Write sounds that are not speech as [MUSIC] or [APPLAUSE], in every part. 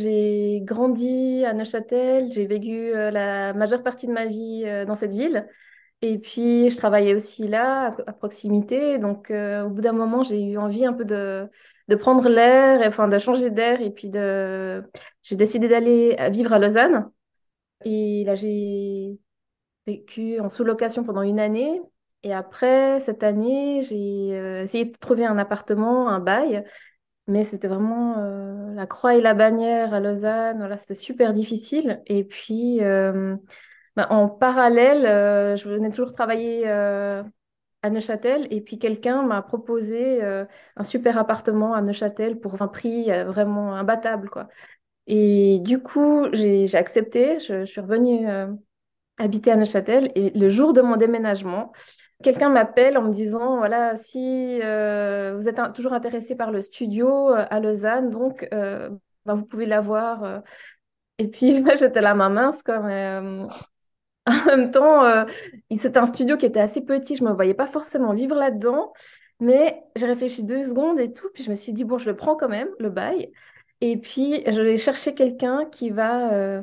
J'ai grandi à Neuchâtel, j'ai vécu euh, la majeure partie de ma vie euh, dans cette ville. Et puis, je travaillais aussi là, à, proximité. Donc, euh, au bout d'un moment, j'ai eu envie un peu de, de prendre l'air, enfin, de changer d'air. Et puis, de... j'ai décidé d'aller vivre à Lausanne. Et là, j'ai vécu en sous-location pendant une année. Et après, cette année, j'ai essayé de trouver un appartement, un bail. Mais c'était vraiment euh, la croix et la bannière à Lausanne. Voilà, c'était super difficile. Et puis, euh, bah, en parallèle, euh, je venais toujours travailler à Neuchâtel. Et puis, quelqu'un m'a proposé un super appartement à Neuchâtel pour un prix vraiment imbattable, quoi. Et du coup, j'ai, accepté. Je, je suis revenue habiter à Neuchâtel. Et le jour de mon déménagement, quelqu'un m'appelle en me disant, voilà, si euh, vous êtes toujours intéressé par le studio euh, à Lausanne, donc euh, ben, vous pouvez l'avoir. Et puis, [LAUGHS] j'étais là, ma mince, euh, [LAUGHS] en même temps, c'était un studio qui était assez petit. Je me voyais pas forcément vivre là-dedans. Mais j'ai réfléchi deux secondes et tout. Puis je me suis dit, bon, je le prends quand même, le bail. Et puis, je vais chercher quelqu'un qui va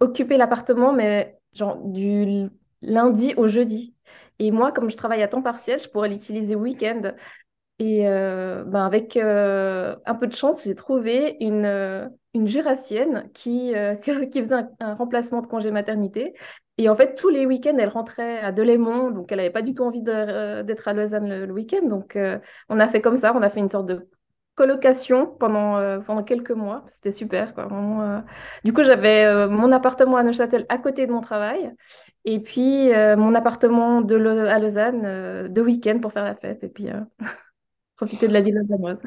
occuper l'appartement, mais genre du lundi au jeudi. Et moi, comme je travaille à temps partiel, je pourrais l'utiliser week-end. Et euh, ben avec euh, un peu de chance, j'ai trouvé une, euh, une jurassienne qui, [LAUGHS] qui faisait un, remplacement de congé maternité. Et en fait, tous les week-ends, elle rentrait à Delémont, donc elle n'avait pas du tout envie d'être à Lausanne le, week-end. Donc, on a fait comme ça, on a fait une sorte de colocation pendant, euh, pendant quelques mois. C'était super, quoi. Euh. Du coup, j'avais euh, mon appartement à Neuchâtel à côté de mon travail, et puis mon appartement de à Lausanne de week-end pour faire la fête. Et puis, [LAUGHS] Profiter de la vie lausannoise.